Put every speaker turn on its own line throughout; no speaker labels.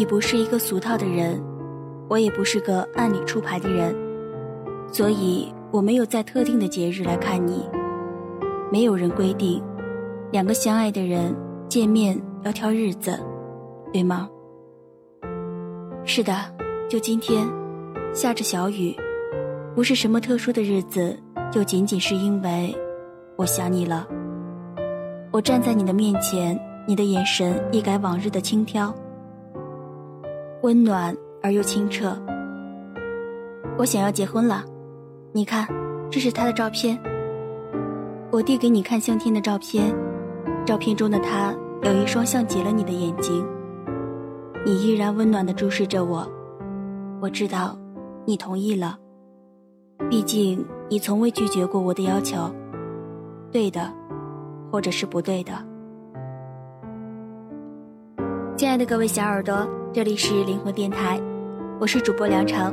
你不是一个俗套的人，我也不是个按理出牌的人，所以我没有在特定的节日来看你。没有人规定，两个相爱的人见面要挑日子，对吗？是的，就今天，下着小雨，不是什么特殊的日子，就仅仅是因为我想你了。我站在你的面前，你的眼神一改往日的轻佻。温暖而又清澈。我想要结婚了，你看，这是他的照片。我递给你看向天的照片，照片中的他有一双像极了你的眼睛。你依然温暖的注视着我，我知道，你同意了。毕竟你从未拒绝过我的要求，对的，或者是不对的。亲爱的各位小耳朵。这里是灵魂电台，我是主播梁成。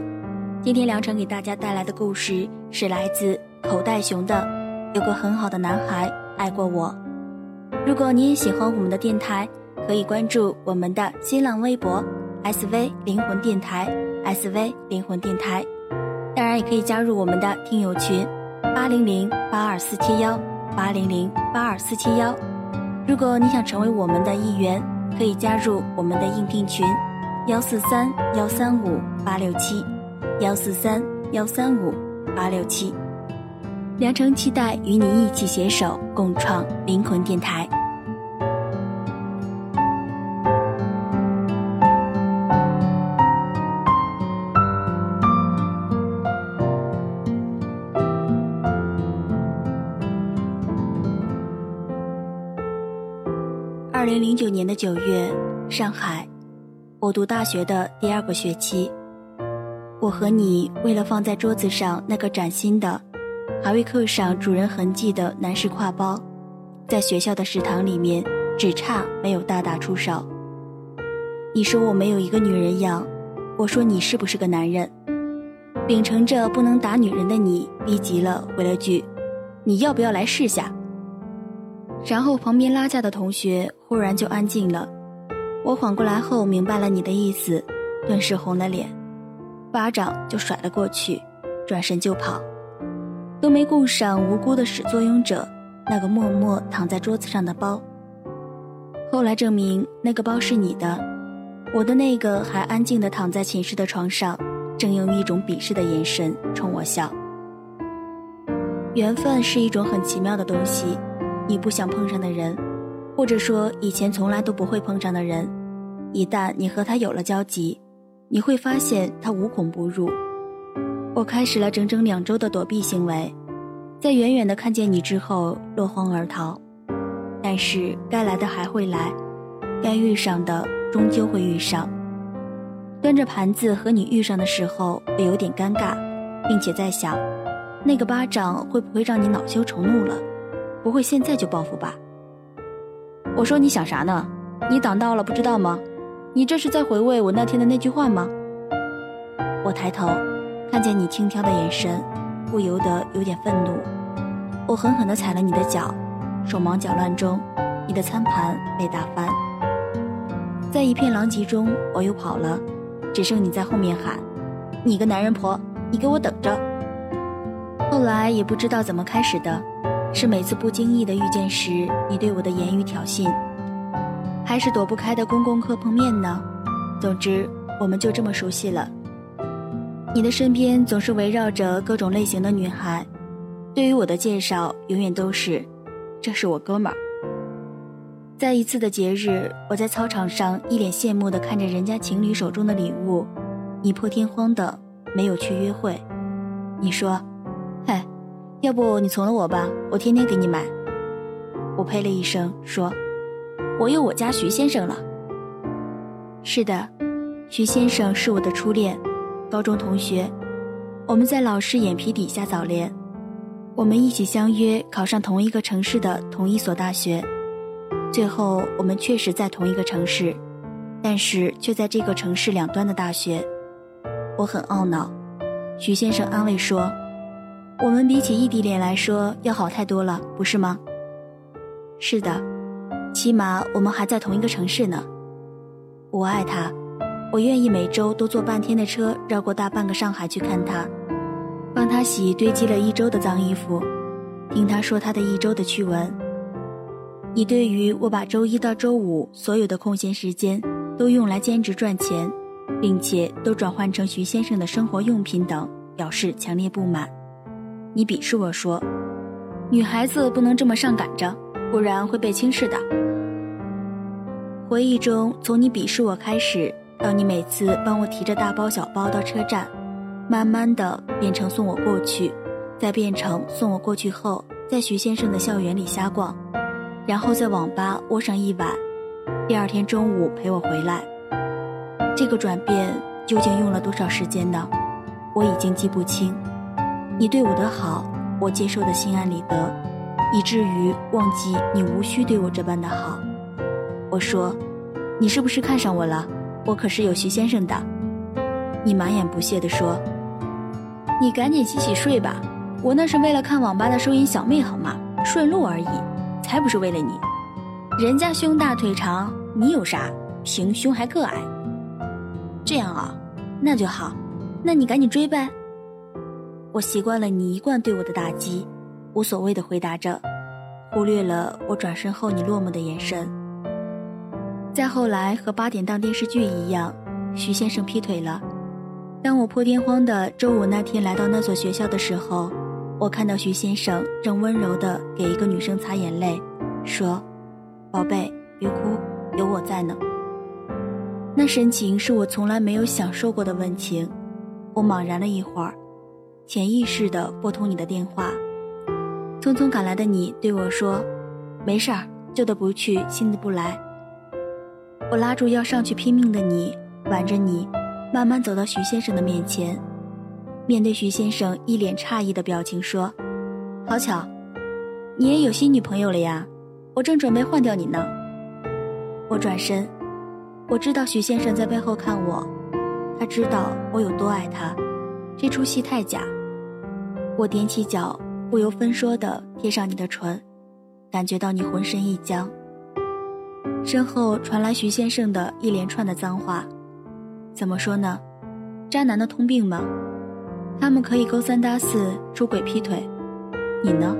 今天梁成给大家带来的故事是来自口袋熊的《有个很好的男孩爱过我》。如果你也喜欢我们的电台，可以关注我们的新浪微博 “SV 灵魂电台 ”，SV 灵魂电台。当然，也可以加入我们的听友群八零零八二四七幺八零零八二四七幺。如果你想成为我们的一员，可以加入我们的应聘群。幺四三幺三五八六七，幺四三幺三五八六七，良辰期待与你一起携手共创灵魂电台。二零零九年的九月，上海。我读大学的第二个学期，我和你为了放在桌子上那个崭新的、还未刻上主人痕迹的男士挎包，在学校的食堂里面只差没有大打出手。你说我没有一个女人样，我说你是不是个男人？秉承着不能打女人的你，逼急了回了句：“你要不要来试下？”然后旁边拉架的同学忽然就安静了。我缓过来后明白了你的意思，顿时红了脸，巴掌就甩了过去，转身就跑，都没顾上无辜的始作俑者那个默默躺在桌子上的包。后来证明那个包是你的，我的那个还安静的躺在寝室的床上，正用一种鄙视的眼神冲我笑。缘分是一种很奇妙的东西，你不想碰上的人，或者说以前从来都不会碰上的人。一旦你和他有了交集，你会发现他无孔不入。我开始了整整两周的躲避行为，在远远的看见你之后落荒而逃。但是该来的还会来，该遇上的终究会遇上。端着盘子和你遇上的时候，我有点尴尬，并且在想，那个巴掌会不会让你恼羞成怒了？不会现在就报复吧？我说你想啥呢？你挡道了不知道吗？你这是在回味我那天的那句话吗？我抬头，看见你轻佻的眼神，不由得有点愤怒。我狠狠地踩了你的脚，手忙脚乱中，你的餐盘被打翻。在一片狼藉中，我又跑了，只剩你在后面喊：“你个男人婆，你给我等着！”后来也不知道怎么开始的，是每次不经意的遇见时，你对我的言语挑衅。还是躲不开的公共课碰面呢。总之，我们就这么熟悉了。你的身边总是围绕着各种类型的女孩，对于我的介绍永远都是：“这是我哥们儿。”在一次的节日，我在操场上一脸羡慕地看着人家情侣手中的礼物，你破天荒的没有去约会。你说：“嗨，要不你从了我吧，我天天给你买。”我呸了一声说。我有我家徐先生了。是的，徐先生是我的初恋，高中同学，我们在老师眼皮底下早恋，我们一起相约考上同一个城市的同一所大学，最后我们确实在同一个城市，但是却在这个城市两端的大学，我很懊恼。徐先生安慰说：“我们比起异地恋来说要好太多了，不是吗？”是的。起码我们还在同一个城市呢。我爱他，我愿意每周都坐半天的车绕过大半个上海去看他，帮他洗堆积了一周的脏衣服，听他说他的一周的趣闻。你对于我把周一到周五所有的空闲时间都用来兼职赚钱，并且都转换成徐先生的生活用品等，表示强烈不满。你鄙视我说：“女孩子不能这么上赶着，不然会被轻视的。”回忆中，从你鄙视我开始，到你每次帮我提着大包小包到车站，慢慢的变成送我过去，再变成送我过去后，在徐先生的校园里瞎逛。然后在网吧窝上一晚，第二天中午陪我回来。这个转变究竟用了多少时间呢？我已经记不清。你对我的好，我接受的心安理得，以至于忘记你无需对我这般的好。我说：“你是不是看上我了？我可是有徐先生的。”你满眼不屑地说：“你赶紧洗洗睡吧，我那是为了看网吧的收银小妹好吗？顺路而已。”才不是为了你，人家胸大腿长，你有啥？平胸还个矮。这样啊，那就好，那你赶紧追呗。我习惯了你一贯对我的打击，无所谓的回答着，忽略了我转身后你落寞的眼神。再后来和八点档电视剧一样，徐先生劈腿了。当我破天荒的周五那天来到那所学校的时候。我看到徐先生正温柔的给一个女生擦眼泪，说：“宝贝，别哭，有我在呢。”那神情是我从来没有享受过的温情。我茫然了一会儿，潜意识地拨通你的电话。匆匆赶来的你对我说：“没事儿，旧的不去，新的不来。”我拉住要上去拼命的你，挽着你，慢慢走到徐先生的面前。面对徐先生一脸诧异的表情，说：“好巧，你也有新女朋友了呀？我正准备换掉你呢。”我转身，我知道徐先生在背后看我，他知道我有多爱他，这出戏太假。我踮起脚，不由分说的贴上你的唇，感觉到你浑身一僵。身后传来徐先生的一连串的脏话，怎么说呢？渣男的通病吗？他们可以勾三搭四、出轨劈腿，你呢？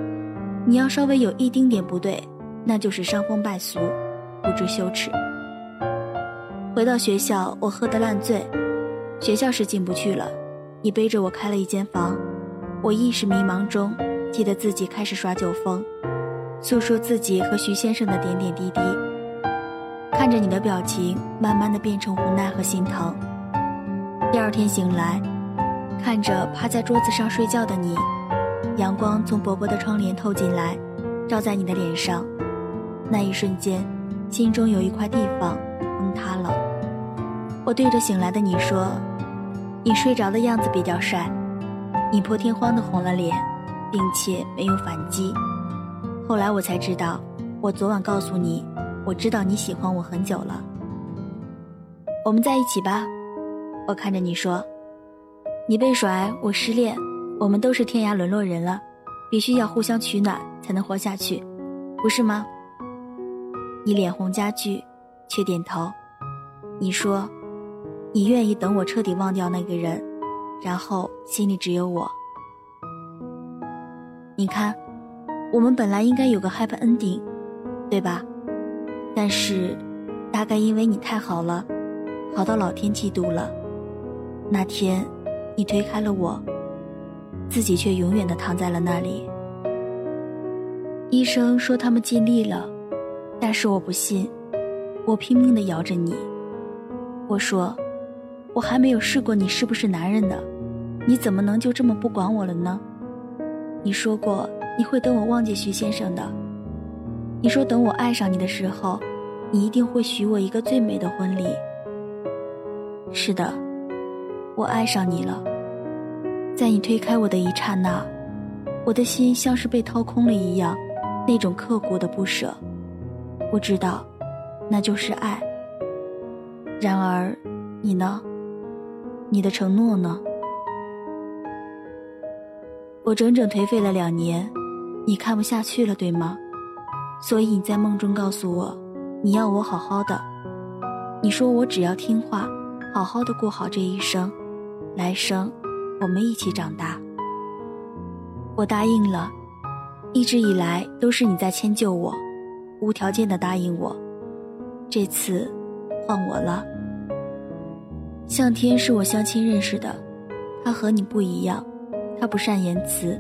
你要稍微有一丁点不对，那就是伤风败俗，不知羞耻。回到学校，我喝得烂醉，学校是进不去了。你背着我开了一间房，我意识迷茫中，记得自己开始耍酒疯，诉说自己和徐先生的点点滴滴。看着你的表情，慢慢的变成无奈和心疼。第二天醒来。看着趴在桌子上睡觉的你，阳光从薄薄的窗帘透进来，照在你的脸上，那一瞬间，心中有一块地方崩塌了。我对着醒来的你说：“你睡着的样子比较帅。”你破天荒的红了脸，并且没有反击。后来我才知道，我昨晚告诉你，我知道你喜欢我很久了。我们在一起吧，我看着你说。你被甩，我失恋，我们都是天涯沦落人了，必须要互相取暖才能活下去，不是吗？你脸红加剧，却点头。你说，你愿意等我彻底忘掉那个人，然后心里只有我。你看，我们本来应该有个 happy ending，对吧？但是，大概因为你太好了，好到老天嫉妒了。那天。你推开了我，自己却永远的躺在了那里。医生说他们尽力了，但是我不信。我拼命的摇着你，我说，我还没有试过你是不是男人呢，你怎么能就这么不管我了呢？你说过你会等我忘记徐先生的，你说等我爱上你的时候，你一定会许我一个最美的婚礼。是的。我爱上你了，在你推开我的一刹那，我的心像是被掏空了一样，那种刻骨的不舍。我知道，那就是爱。然而，你呢？你的承诺呢？我整整颓废了两年，你看不下去了，对吗？所以你在梦中告诉我，你要我好好的。你说我只要听话。
好好的过好这一生，来生我们一起长大。我答应了，一直以来都是你在迁就我，无条件的答应我。这次换我了。向天是我相亲认识的，他和你不一样，他不善言辞，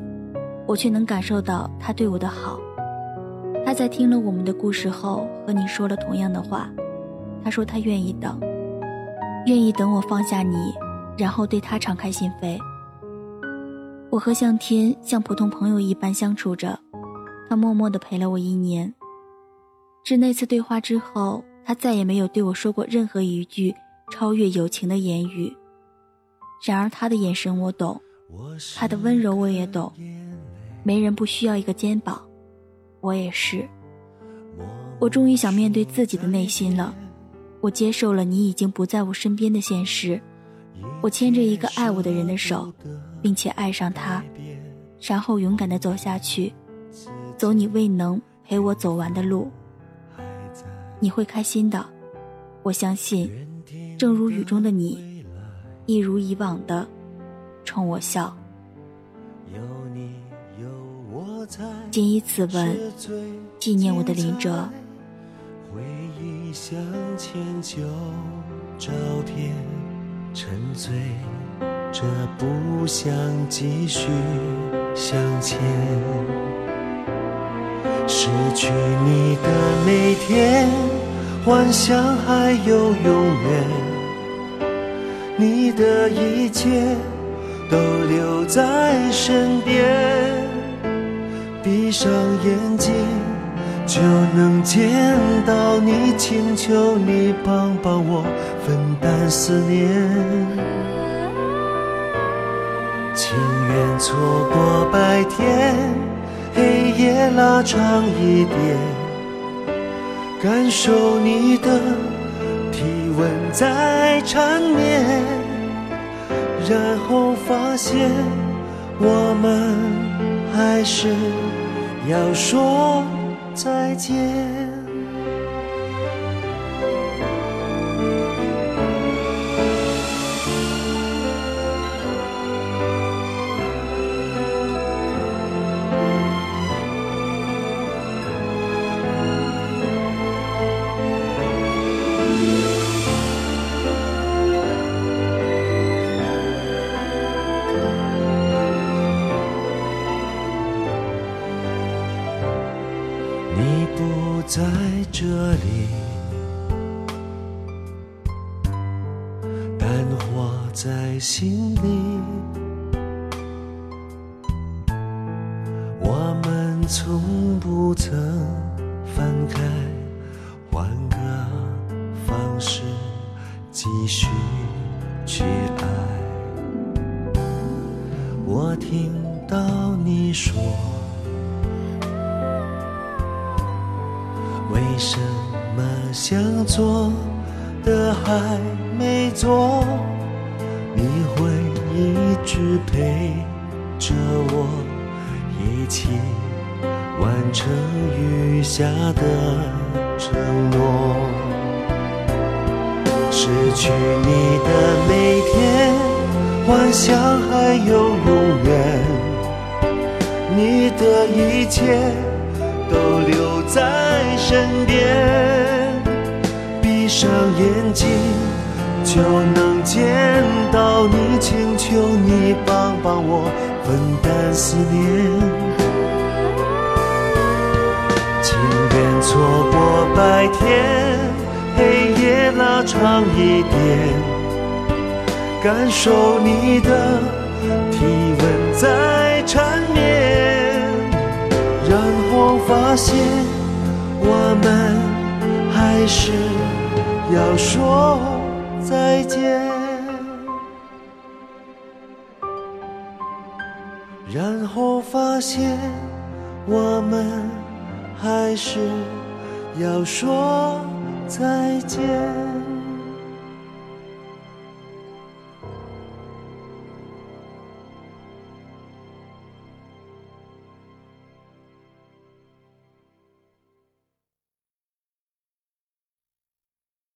我却能感受到他对我的好。他在听了我们的故事后，和你说了同样的话。他说他愿意等，愿意等我放下你，然后对他敞开心扉。我和向天像普通朋友一般相处着，他默默地陪了我一年。至那次对话之后，他再也没有对我说过任何一句超越友情的言语。然而他的眼神我懂，他的温柔我也懂。没人不需要一个肩膀，我也是。我终于想面对自己的内心了，我接受了你已经不在我身边的现实。我牵着一个爱我的人的手。并且爱上他，然后勇敢地走下去，走你未能陪我走完的路。你会开心的，我相信。正如雨中的你，一如以往的冲我笑。谨以此文纪念我的林哲。回忆向前旧照片，沉醉。这不想继续向前，失去你的每天，幻想还有永远。你的一切都留在身边，闭上眼睛就能见到你，请求你帮帮我分担思念。情愿错过白天，黑夜拉长一点，感受你的体温在缠绵，然后发现我们还是要说再见。从不曾分开，换个方式继续去爱。我听到你说。为什么想做的还没做？你会一直陪着我，一起完成余下的承诺。失去你的每天，幻想还有永远。你的一切。都留在身边，闭上眼睛就能见到你，请求你帮帮我分担思念。白天，黑夜拉长一点，感受你的体温在缠绵。然后发现我们还是要说再见，然后发现我们还是要说再见。